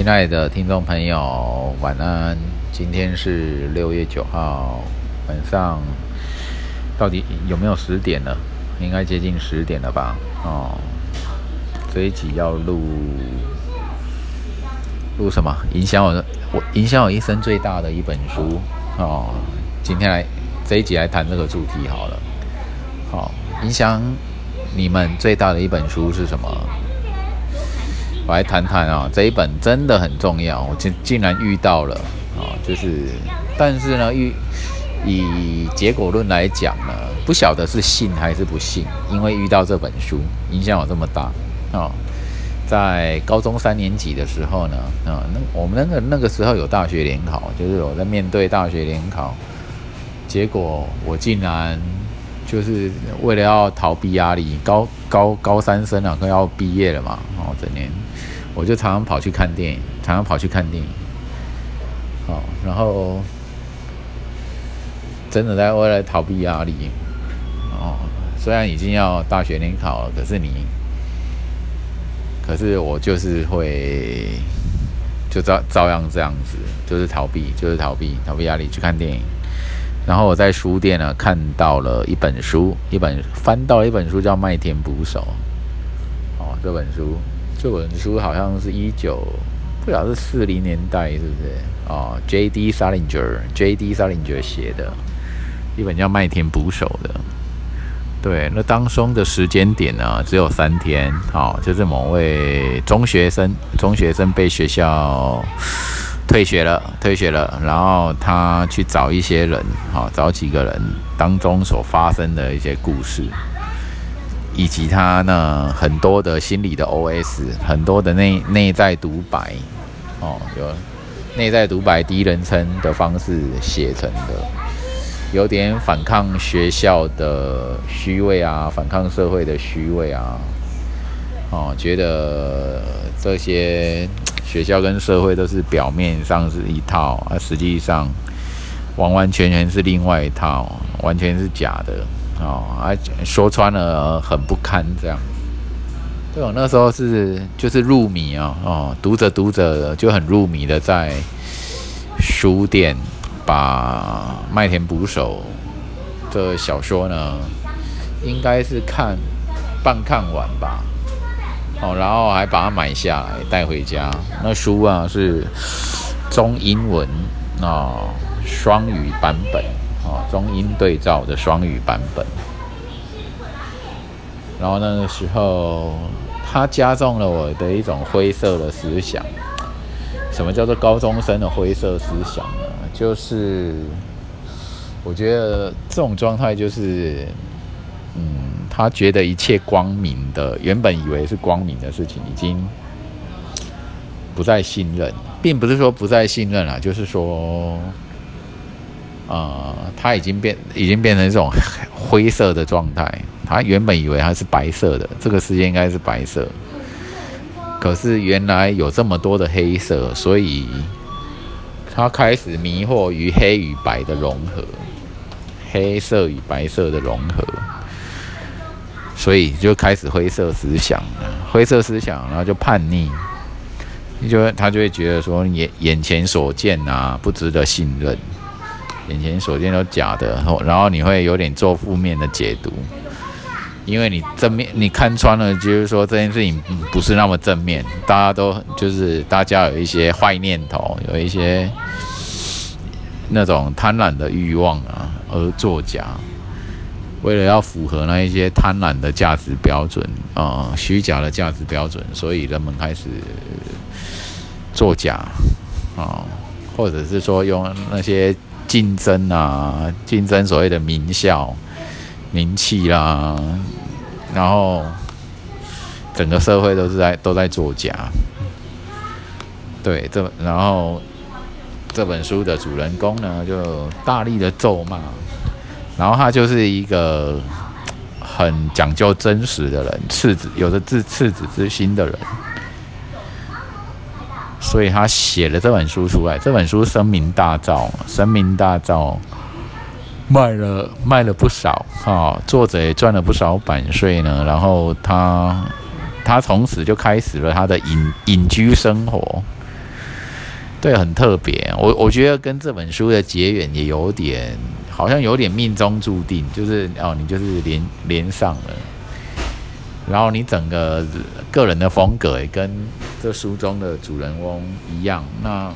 亲爱的听众朋友，晚安。今天是六月九号晚上，到底有没有十点了？应该接近十点了吧？哦，这一集要录录什么？影响我，我影响我一生最大的一本书哦。今天来这一集来谈这个主题好了。好，影响你们最大的一本书是什么？我来谈谈啊，这一本真的很重要，我竟竟然遇到了啊，就是，但是呢，遇以结果论来讲呢，不晓得是信还是不信，因为遇到这本书影响我这么大啊，在高中三年级的时候呢，啊，那我们那个那个时候有大学联考，就是我在面对大学联考，结果我竟然就是为了要逃避压力，高高高三生啊，快要毕业了嘛，哦，整年。我就常常跑去看电影，常常跑去看电影。好，然后真的在为了逃避压力。哦，虽然已经要大学联考了，可是你，可是我就是会，就照照样这样子，就是逃避，就是逃避，逃避压力去看电影。然后我在书店呢看到了一本书，一本翻到一本书叫《麦田捕手》。哦，这本书。这本书好像是一九，不晓得是四零年代是不是哦？J.D. Salinger，J.D. Salinger 写的一本叫《麦田捕手》的。对，那当中的时间点呢，只有三天。好，就是某位中学生，中学生被学校退学了，退学了，然后他去找一些人，好，找几个人当中所发生的一些故事。以及他呢，很多的心理的 OS，很多的内内在独白，哦，有内在独白第一人称的方式写成的，有点反抗学校的虚伪啊，反抗社会的虚伪啊，哦，觉得这些学校跟社会都是表面上是一套，而实际上完完全全是另外一套，完全是假的。哦，啊，说穿了很不堪这样。对我那时候是就是入迷啊，哦，读着读着就很入迷的，在书店把《麦田捕手》这小说呢，应该是看半看完吧。哦，然后还把它买下来带回家。那书啊是中英文啊双语版本。哦，中英对照的双语版本。然后那个时候，它加重了我的一种灰色的思想。什么叫做高中生的灰色思想呢？就是我觉得这种状态就是，嗯，他觉得一切光明的，原本以为是光明的事情，已经不再信任，并不是说不再信任了，就是说。呃，他已经变，已经变成一种灰色的状态。他原本以为它是白色的，这个世界应该是白色。可是原来有这么多的黑色，所以他开始迷惑于黑与白的融合，黑色与白色的融合，所以就开始灰色思想，灰色思想，然后就叛逆，你就他就会觉得说眼眼前所见啊，不值得信任。眼前所见都假的，然后你会有点做负面的解读，因为你正面你看穿了，就是说这件事情不是那么正面，大家都就是大家有一些坏念头，有一些那种贪婪的欲望啊，而作假，为了要符合那一些贪婪的价值标准啊，虚假的价值标准，所以人们开始作假啊，或者是说用那些。竞争啊，竞争所谓的名校、名气啦，然后整个社会都是在都在作假。对，这然后这本书的主人公呢，就大力的咒骂，然后他就是一个很讲究真实的人，赤子有着赤赤子之心的人。所以他写了这本书出来，这本书声名大噪，声名大噪，卖了卖了不少哈，作者也赚了不少版税呢。然后他他从此就开始了他的隐隐居生活，对，很特别。我我觉得跟这本书的结缘也有点，好像有点命中注定，就是哦，你就是连连上了。然后你整个个人的风格也跟这书中的主人翁一样。那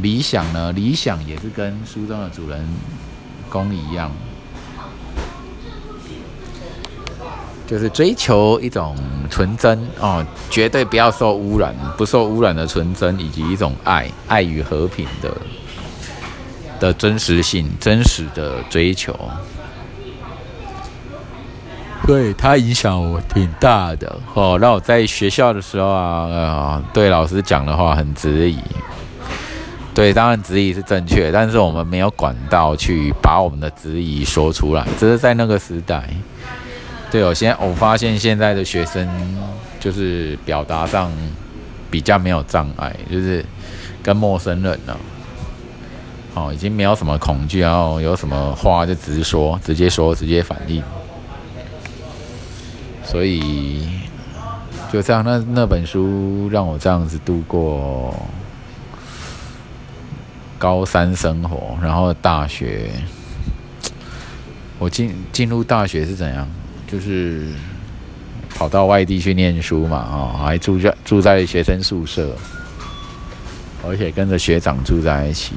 理想呢？理想也是跟书中的主人公一样。就是追求一种纯真哦，绝对不要受污染，不受污染的纯真，以及一种爱，爱与和平的的真实性，真实的追求。对他影响我挺大的哦。那我在学校的时候啊，啊，对老师讲的话很质疑。对，当然质疑是正确，但是我们没有管道去把我们的质疑说出来，只是在那个时代。对，我现在我发现现在的学生就是表达上比较没有障碍，就是跟陌生人呢，哦，已经没有什么恐惧，然后有什么话就直说，直接说，直接反应。所以就这样，那那本书让我这样子度过高三生活，然后大学，我进进入大学是怎样？就是跑到外地去念书嘛，哦，还住在住在学生宿舍，而且跟着学长住在一起，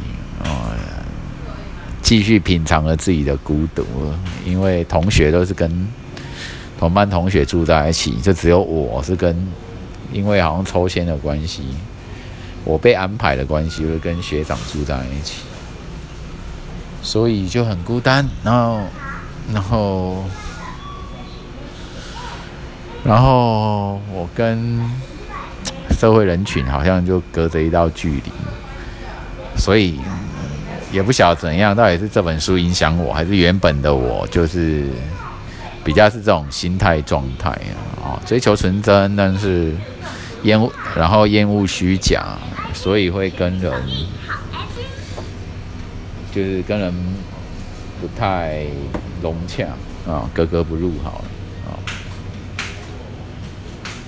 继续品尝了自己的孤独，因为同学都是跟同班同学住在一起，就只有我是跟，因为好像抽签的关系，我被安排的关系，会跟学长住在一起，所以就很孤单，然后，然后。然后我跟社会人群好像就隔着一道距离，所以也不晓得怎样，到底是这本书影响我，还是原本的我就是比较是这种心态状态啊，追求纯真，但是厌恶，然后厌恶虚假，所以会跟人就是跟人不太融洽啊，格格不入好了啊。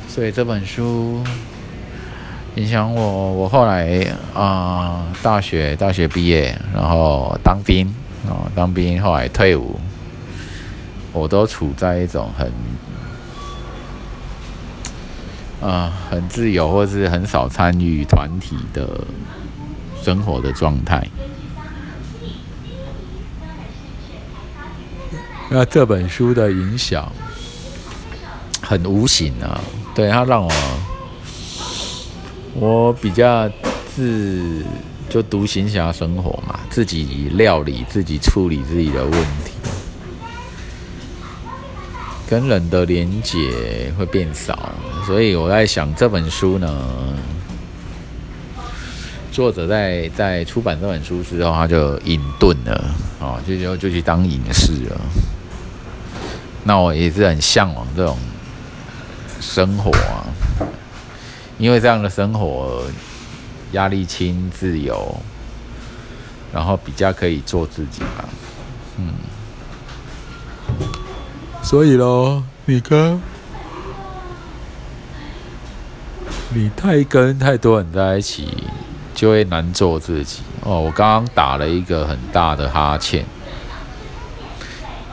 所以这本书影响我，我后来啊，大学大学毕业，然后当兵啊，当兵后来退伍，我都处在一种很啊很自由，或是很少参与团体的生活的状态。那这本书的影响很无形啊。对他让我，我比较自就独行侠生活嘛，自己料理自己处理自己的问题，跟人的连接会变少，所以我在想这本书呢，作者在在出版这本书之后，他就隐遁了，哦，就就就去当隐士了。那我也是很向往这种。生活啊，因为这样的生活压力轻、自由，然后比较可以做自己嘛，嗯。所以咯，你跟你太跟太多人在一起，就会难做自己哦。我刚刚打了一个很大的哈欠，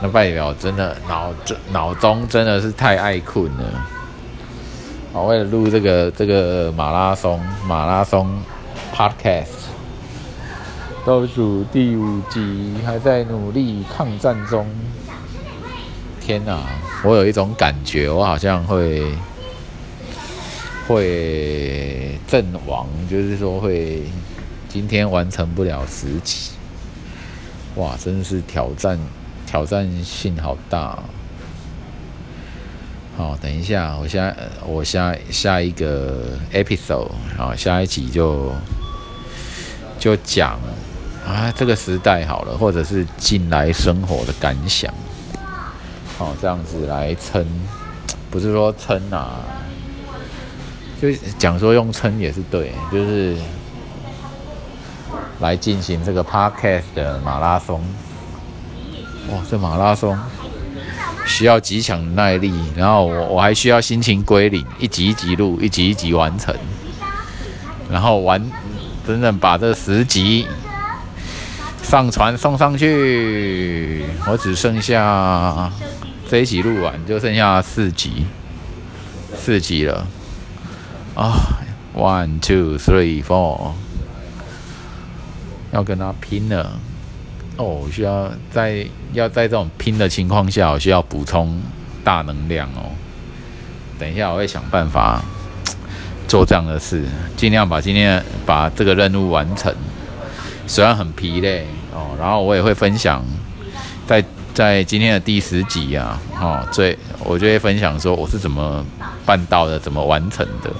那代表真的脑中脑中真的是太爱困了。好，为了录这个这个马拉松马拉松 podcast，倒数第五集，还在努力抗战中。天哪，我有一种感觉，我好像会会阵亡，就是说会今天完成不了十集。哇，真是挑战，挑战性好大。好，等一下，我下我下下一个 episode，好，下一集就就讲啊这个时代好了，或者是近来生活的感想，好，这样子来撑，不是说撑啊，就讲说用撑也是对，就是来进行这个 podcast 的马拉松，哇，这马拉松。需要极强的耐力，然后我我还需要心情归零，一集一集录，一集一集完成，然后完真正把这十集上传送上去。我只剩下这一集录完，就剩下四集，四集了。啊，one two three four，要跟他拼了。哦，需要在要在这种拼的情况下，我需要补充大能量哦。等一下，我会想办法 做这样的事，尽量把今天把这个任务完成。虽然很疲累哦，然后我也会分享，在在今天的第十集啊，哦，最我就会分享说我是怎么办到的，怎么完成的。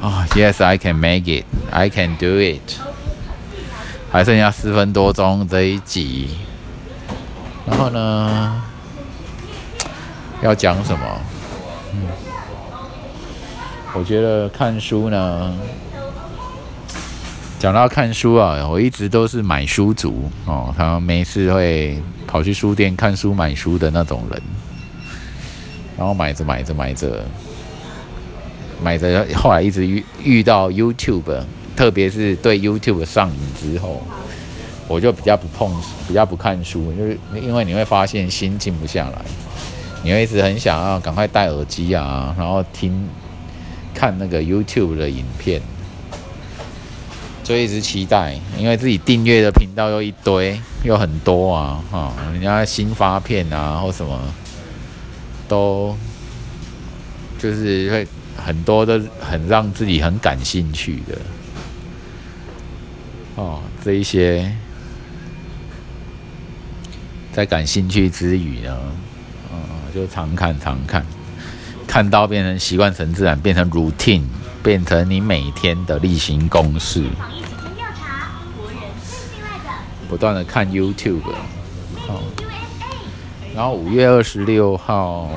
啊，Yes, I can make it. I can do it. 还剩下四分多钟这一集，然后呢，要讲什么？我觉得看书呢，讲到看书啊，我一直都是买书族哦，他没事会跑去书店看书、买书的那种人，然后买着买着买着，买着，后来一直遇遇到 YouTube。特别是对 YouTube 上瘾之后，我就比较不碰，比较不看书，就是因为你会发现心静不下来，你会一直很想要赶快戴耳机啊，然后听看那个 YouTube 的影片，就一直期待，因为自己订阅的频道又一堆，又很多啊，哈，人家新发片啊或什么，都就是会很多都很让自己很感兴趣的。哦，这一些在感兴趣之余呢，嗯，就常看常看，看到变成习惯成自然，变成 routine，变成你每天的例行公事。不断的看 YouTube，哦，然后五月二十六号，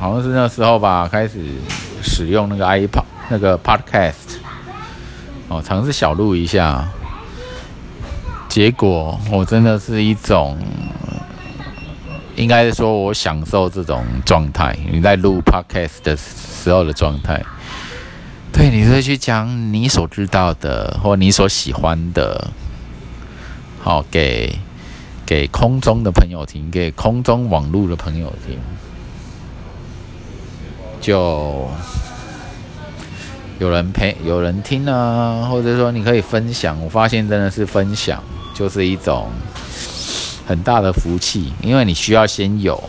好像是那时候吧，开始使用那个 iPod 那个 Podcast，哦，尝试小录一下。结果我真的是一种，应该是说我享受这种状态。你在录 podcast 的时候的状态，对，你会去讲你所知道的或你所喜欢的，好给给空中的朋友听，给空中网络的朋友听，就有人陪，有人听啊，或者说你可以分享。我发现真的是分享。就是一种很大的福气，因为你需要先有，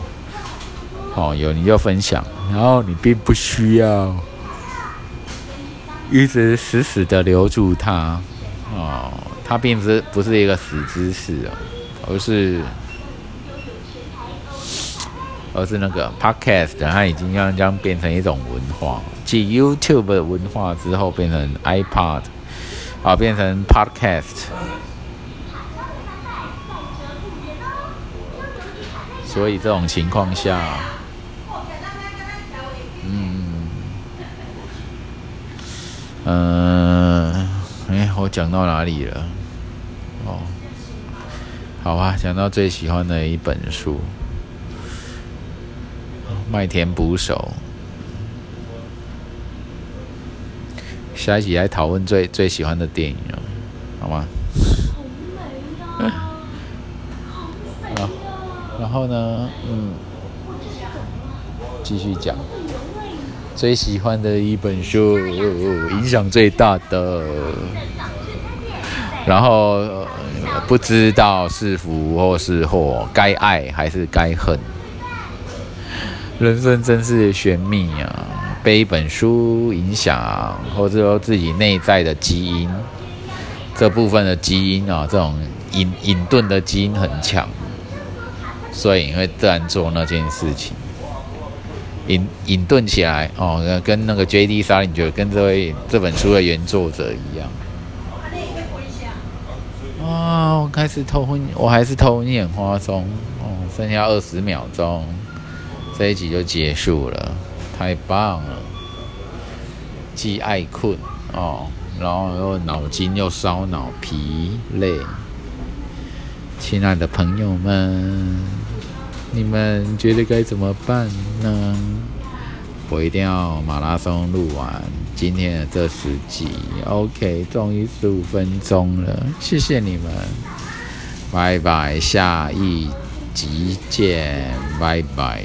哦，有你就分享，然后你并不需要一直死死的留住它，哦，它并不是不是一个死知识啊，而是而是那个 podcast，它已经将将变成一种文化，继 YouTube 文化之后，变成 iPod 啊，变成 podcast。所以这种情况下，嗯，嗯，哎，我讲到哪里了？哦，好吧，讲到最喜欢的一本书，《麦田捕手》。下一集来讨论最最喜欢的电影，好吗？然后呢，嗯，继续讲最喜欢的一本书，影响最大的，然后不知道是福或是祸，该爱还是该恨，人生真是玄秘啊！被一本书影响，或者说自己内在的基因这部分的基因啊，这种隐隐遁的基因很强。所以你会自然做那件事情，隐隐遁起来哦，跟那个 J.D. 沙林觉得跟这位这本书的原作者一样。啊，我开始偷昏，我还是偷昏眼花中哦，剩下二十秒钟，这一集就结束了，太棒了。既爱困哦，然后又脑筋又烧脑，疲累。亲爱的朋友们。你们觉得该怎么办呢？我一定要马拉松录完今天的这十集。OK，终于十五分钟了，谢谢你们，拜拜，下一集见，拜拜。